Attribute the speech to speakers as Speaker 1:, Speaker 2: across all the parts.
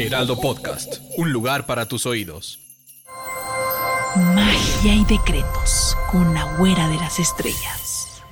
Speaker 1: Heraldo Podcast, un lugar para tus oídos.
Speaker 2: Magia y decretos con la güera de las estrellas.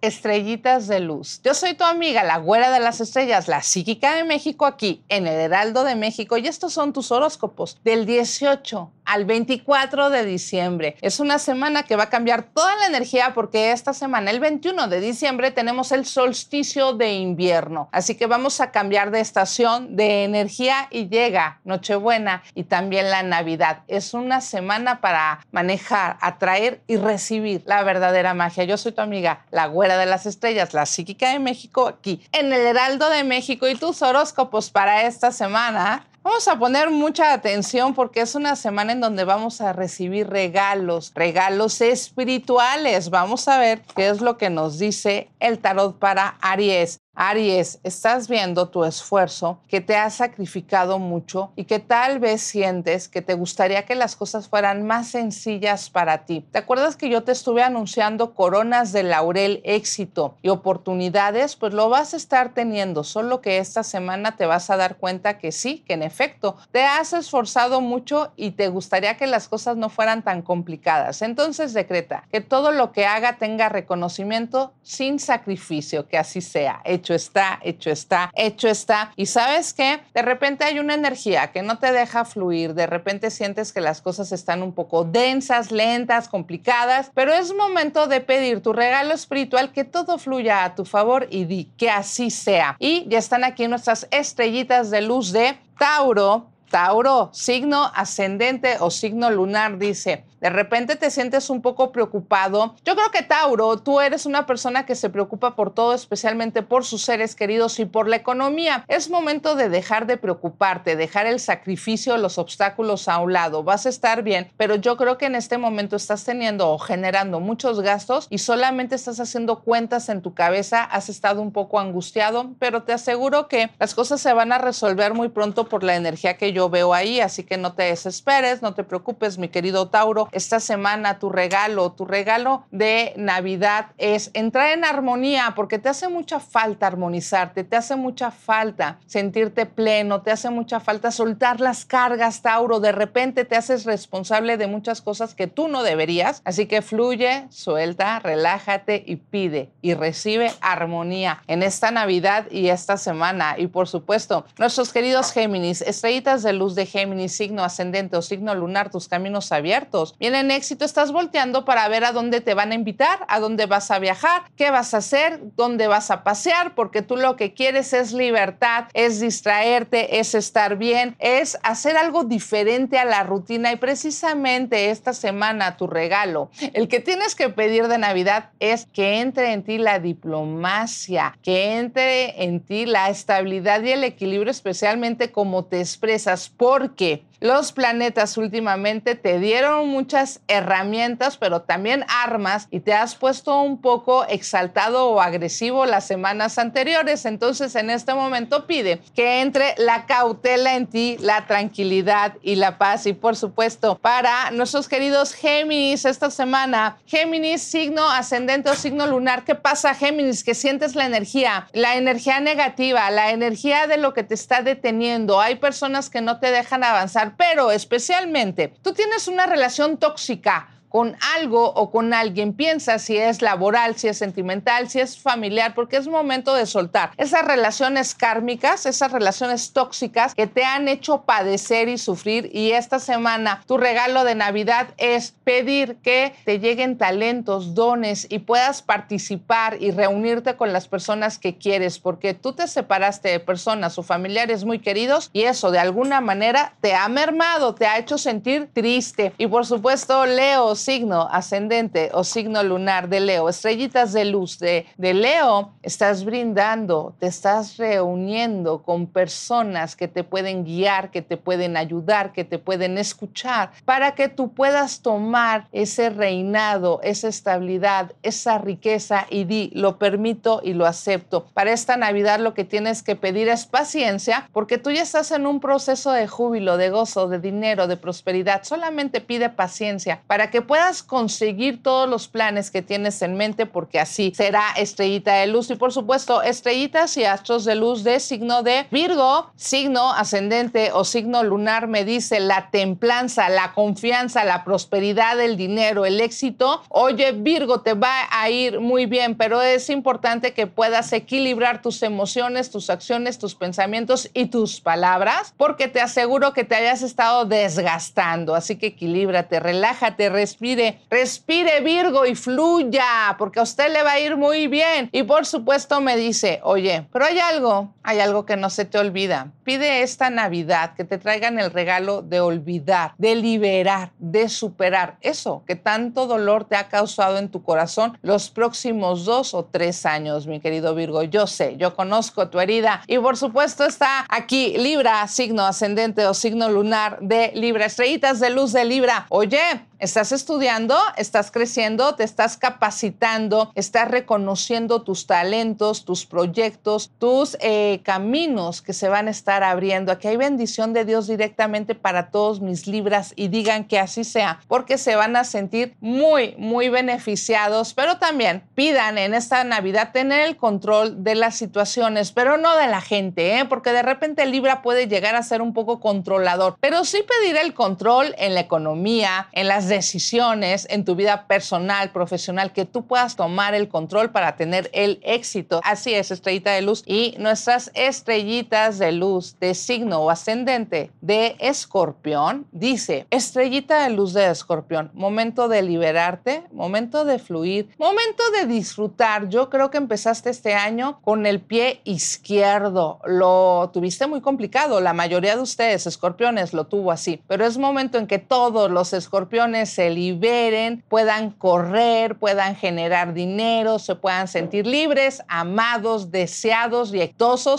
Speaker 3: Estrellitas de luz. Yo soy tu amiga, la güera de las estrellas, la psíquica de México aquí en el Heraldo de México y estos son tus horóscopos del 18 al 24 de diciembre. Es una semana que va a cambiar toda la energía porque esta semana, el 21 de diciembre, tenemos el solsticio de invierno. Así que vamos a cambiar de estación, de energía y llega Nochebuena y también la Navidad. Es una semana para manejar, atraer y recibir la verdadera magia. Yo soy tu amiga, la güera de las estrellas, la psíquica de México, aquí en el Heraldo de México y tus horóscopos para esta semana. Vamos a poner mucha atención porque es una semana en donde vamos a recibir regalos, regalos espirituales. Vamos a ver qué es lo que nos dice el tarot para Aries. Aries, estás viendo tu esfuerzo, que te has sacrificado mucho y que tal vez sientes que te gustaría que las cosas fueran más sencillas para ti. ¿Te acuerdas que yo te estuve anunciando coronas de laurel, éxito y oportunidades? Pues lo vas a estar teniendo, solo que esta semana te vas a dar cuenta que sí, que en efecto, te has esforzado mucho y te gustaría que las cosas no fueran tan complicadas. Entonces decreta que todo lo que haga tenga reconocimiento sin sacrificio, que así sea hecho está, hecho está, hecho está. Y sabes qué, de repente hay una energía que no te deja fluir, de repente sientes que las cosas están un poco densas, lentas, complicadas, pero es momento de pedir tu regalo espiritual que todo fluya a tu favor y di que así sea. Y ya están aquí nuestras estrellitas de luz de Tauro. Tauro, signo ascendente o signo lunar, dice, de repente te sientes un poco preocupado. Yo creo que Tauro, tú eres una persona que se preocupa por todo, especialmente por sus seres queridos y por la economía. Es momento de dejar de preocuparte, dejar el sacrificio, los obstáculos a un lado. Vas a estar bien, pero yo creo que en este momento estás teniendo o generando muchos gastos y solamente estás haciendo cuentas en tu cabeza. Has estado un poco angustiado, pero te aseguro que las cosas se van a resolver muy pronto por la energía que yo veo ahí, así que no te desesperes, no te preocupes, mi querido Tauro esta semana tu regalo, tu regalo de Navidad es entrar en armonía, porque te hace mucha falta armonizarte, te hace mucha falta sentirte pleno, te hace mucha falta soltar las cargas, Tauro. De repente te haces responsable de muchas cosas que tú no deberías. Así que fluye, suelta, relájate y pide y recibe armonía en esta Navidad y esta semana. Y por supuesto, nuestros queridos Géminis, estrellitas de luz de Géminis, signo ascendente o signo lunar, tus caminos abiertos. Vienen éxito, estás volteando para ver a dónde te van a invitar, a dónde vas a viajar, qué vas a hacer, dónde vas a pasear, porque tú lo que quieres es libertad, es distraerte, es estar bien, es hacer algo diferente a la rutina. Y precisamente esta semana tu regalo, el que tienes que pedir de Navidad es que entre en ti la diplomacia, que entre en ti la estabilidad y el equilibrio, especialmente como te expresas, porque los planetas últimamente te dieron muchas herramientas, pero también armas y te has puesto un poco exaltado o agresivo las semanas anteriores. Entonces en este momento pide que entre la cautela en ti, la tranquilidad y la paz. Y por supuesto, para nuestros queridos Géminis esta semana, Géminis, signo ascendente o signo lunar, ¿qué pasa Géminis? Que sientes la energía, la energía negativa, la energía de lo que te está deteniendo. Hay personas que no te dejan avanzar pero especialmente tú tienes una relación tóxica con algo o con alguien. Piensa si es laboral, si es sentimental, si es familiar, porque es momento de soltar esas relaciones kármicas, esas relaciones tóxicas que te han hecho padecer y sufrir. Y esta semana tu regalo de Navidad es pedir que te lleguen talentos, dones y puedas participar y reunirte con las personas que quieres, porque tú te separaste de personas o familiares muy queridos y eso de alguna manera te ha mermado, te ha hecho sentir triste. Y por supuesto, Leo, signo ascendente o signo lunar de Leo, estrellitas de luz de, de Leo, estás brindando, te estás reuniendo con personas que te pueden guiar, que te pueden ayudar, que te pueden escuchar, para que tú puedas tomar ese reinado, esa estabilidad, esa riqueza y di, lo permito y lo acepto. Para esta Navidad lo que tienes que pedir es paciencia, porque tú ya estás en un proceso de júbilo, de gozo, de dinero, de prosperidad. Solamente pide paciencia para que puedas conseguir todos los planes que tienes en mente, porque así será estrellita de luz. Y por supuesto, estrellitas y astros de luz de signo de Virgo, signo ascendente o signo lunar, me dice la templanza, la confianza, la prosperidad, el dinero, el éxito. Oye, Virgo, te va a ir muy bien, pero es importante que puedas equilibrar tus emociones, tus acciones, tus pensamientos y tus palabras, porque te aseguro que te hayas estado desgastando. Así que equilíbrate, relájate, respire, respire Virgo y fluya, porque a usted le va a ir muy bien. Y por supuesto me dice, oye, pero hay algo, hay algo que no se te olvida. Pide esta Navidad que te traigan el regalo de olvidar, de liberar, de superar eso que tanto dolor te ha causado en tu corazón los próximos dos o tres años, mi querido Virgo. Yo sé, yo conozco tu herida y por supuesto está aquí Libra, signo ascendente o signo lunar de Libra, estrellitas de luz de Libra. Oye, Estás estudiando, estás creciendo, te estás capacitando, estás reconociendo tus talentos, tus proyectos, tus eh, caminos que se van a estar abriendo. Aquí hay bendición de Dios directamente para todos mis libras y digan que así sea, porque se van a sentir muy, muy beneficiados, pero también pidan en esta Navidad tener el control de las situaciones, pero no de la gente, ¿eh? porque de repente Libra puede llegar a ser un poco controlador, pero sí pedir el control en la economía, en las decisiones en tu vida personal, profesional, que tú puedas tomar el control para tener el éxito. Así es, estrellita de luz. Y nuestras estrellitas de luz de signo o ascendente de escorpión, dice, estrellita de luz de escorpión, momento de liberarte, momento de fluir, momento de disfrutar. Yo creo que empezaste este año con el pie izquierdo. Lo tuviste muy complicado. La mayoría de ustedes, escorpiones, lo tuvo así. Pero es momento en que todos los escorpiones se liberen, puedan correr, puedan generar dinero, se puedan sentir libres, amados, deseados y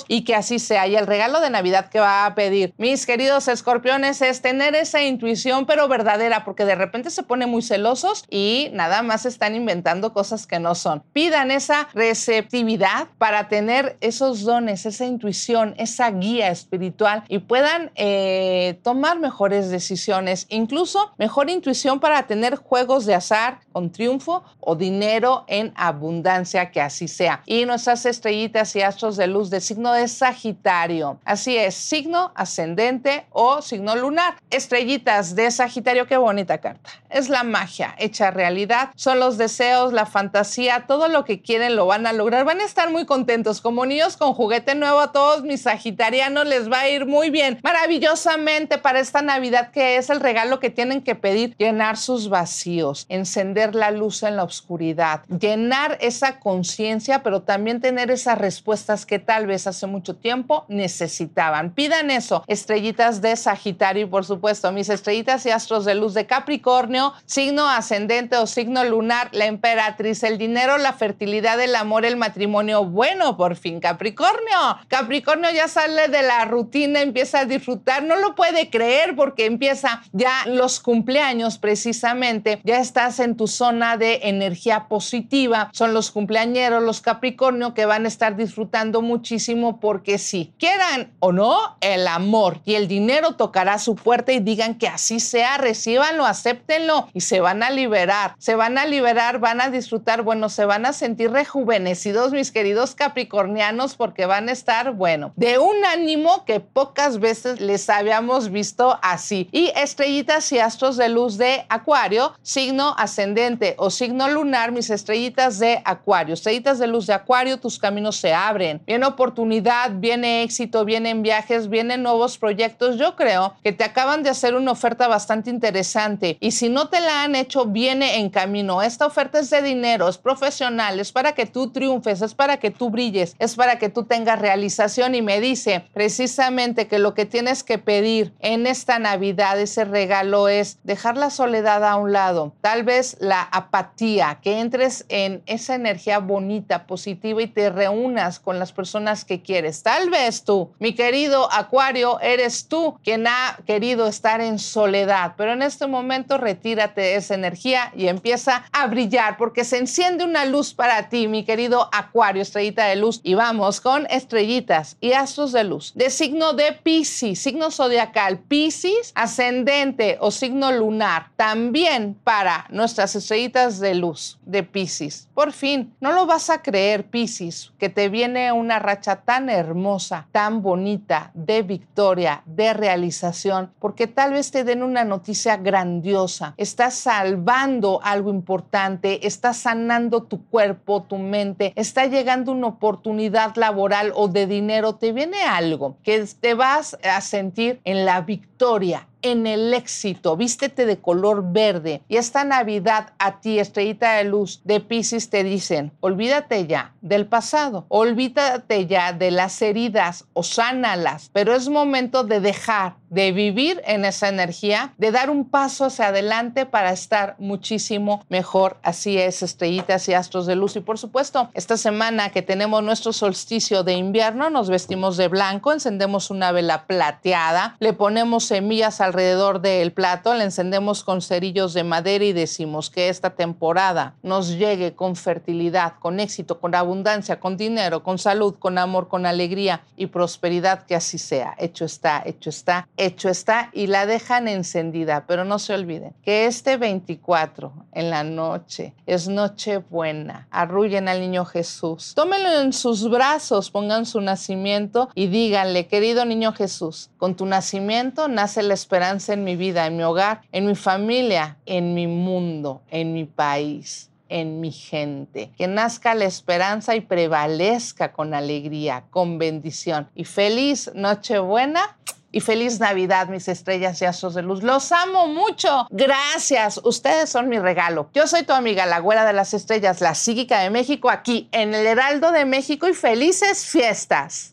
Speaker 3: y que así sea. Y el regalo de Navidad que va a pedir, mis queridos escorpiones, es tener esa intuición pero verdadera, porque de repente se ponen muy celosos y nada más están inventando cosas que no son. Pidan esa receptividad para tener esos dones, esa intuición, esa guía espiritual y puedan eh, tomar mejores decisiones, incluso mejor intuición para tener juegos de azar con triunfo o dinero en abundancia, que así sea. Y nuestras estrellitas y astros de luz de signo de Sagitario. Así es, signo ascendente o signo lunar. Estrellitas de Sagitario, qué bonita carta. Es la magia hecha realidad. Son los deseos, la fantasía, todo lo que quieren lo van a lograr. Van a estar muy contentos. Como niños con juguete nuevo a todos mis sagitarianos les va a ir muy bien. Maravillosamente para esta Navidad que es el regalo que tienen que pedir llenar sus vacíos, encender la luz en la oscuridad, llenar esa conciencia, pero también tener esas respuestas que tal vez hace mucho tiempo necesitaban. Pidan eso, estrellitas de Sagitario y por supuesto mis estrellitas y astros de luz de Capricornio, signo ascendente o signo lunar, la emperatriz, el dinero, la fertilidad, el amor, el matrimonio. Bueno, por fin Capricornio. Capricornio ya sale de la rutina, empieza a disfrutar, no lo puede creer porque empieza ya los cumpleaños precisamente, ya estás en tu zona de energía positiva. Son los cumpleañeros, los Capricornio, que van a estar disfrutando muchísimo porque si quieran o no, el amor y el dinero tocará su puerta y digan que así sea, recíbanlo, acéptenlo y se van a liberar. Se van a liberar, van a disfrutar, bueno, se van a sentir rejuvenecidos, mis queridos capricornianos, porque van a estar, bueno, de un ánimo que pocas veces les habíamos visto así. Y estrellitas y astros de luz de Acuario, signo ascendente o signo lunar, mis estrellitas de Acuario, estrellitas de luz de Acuario, tus caminos se abren. Viene oportunidad, viene éxito, vienen viajes, vienen nuevos proyectos. Yo creo que te acaban de hacer una oferta bastante interesante y si no te la han hecho, viene en camino. Esta oferta es de dinero, es profesional, es para que tú triunfes, es para que tú brilles, es para que tú tengas realización y me dice precisamente que lo que tienes que pedir en esta Navidad, ese regalo es dejar la soledad a un lado, tal vez la apatía, que entres en esa energía bonita, positiva y te reúnas con las personas que quieres. Tal vez tú, mi querido Acuario, eres tú quien ha querido estar en soledad, pero en este momento retírate de esa energía y empieza a brillar porque se enciende una luz para ti, mi querido Acuario, estrellita de luz. Y vamos con estrellitas y astros de luz. De signo de Pisces, signo zodiacal, Pisces, ascendente o signo lunar, también para nuestras estrellitas de luz de Pisces. Por fin, no lo vas a creer, Pisces, que te viene una racha tan hermosa, tan bonita, de victoria, de realización, porque tal vez te den una noticia grandiosa. Estás salvando algo importante, estás sanando tu cuerpo, tu mente, está llegando una oportunidad laboral o de dinero, te viene algo que te vas a sentir en la victoria en el éxito, vístete de color verde. Y esta Navidad a ti, estrellita de luz de Pisces, te dicen, olvídate ya del pasado, olvídate ya de las heridas o sánalas, pero es momento de dejar de vivir en esa energía, de dar un paso hacia adelante para estar muchísimo mejor. Así es, estrellitas y astros de luz. Y por supuesto, esta semana que tenemos nuestro solsticio de invierno, nos vestimos de blanco, encendemos una vela plateada, le ponemos semillas alrededor del plato, le encendemos con cerillos de madera y decimos que esta temporada nos llegue con fertilidad, con éxito, con abundancia, con dinero, con salud, con amor, con alegría y prosperidad, que así sea. Hecho está, hecho está hecho está y la dejan encendida, pero no se olviden que este 24 en la noche es noche buena. Arrullen al niño Jesús. Tómenlo en sus brazos, pongan su nacimiento y díganle, querido niño Jesús, con tu nacimiento nace la esperanza en mi vida, en mi hogar, en mi familia, en mi mundo, en mi país en mi gente. Que nazca la esperanza y prevalezca con alegría, con bendición. Y feliz Nochebuena y feliz Navidad, mis estrellas y astros de luz. Los amo mucho. Gracias. Ustedes son mi regalo. Yo soy tu amiga, la güera de las estrellas, la psíquica de México, aquí en el Heraldo de México y felices fiestas.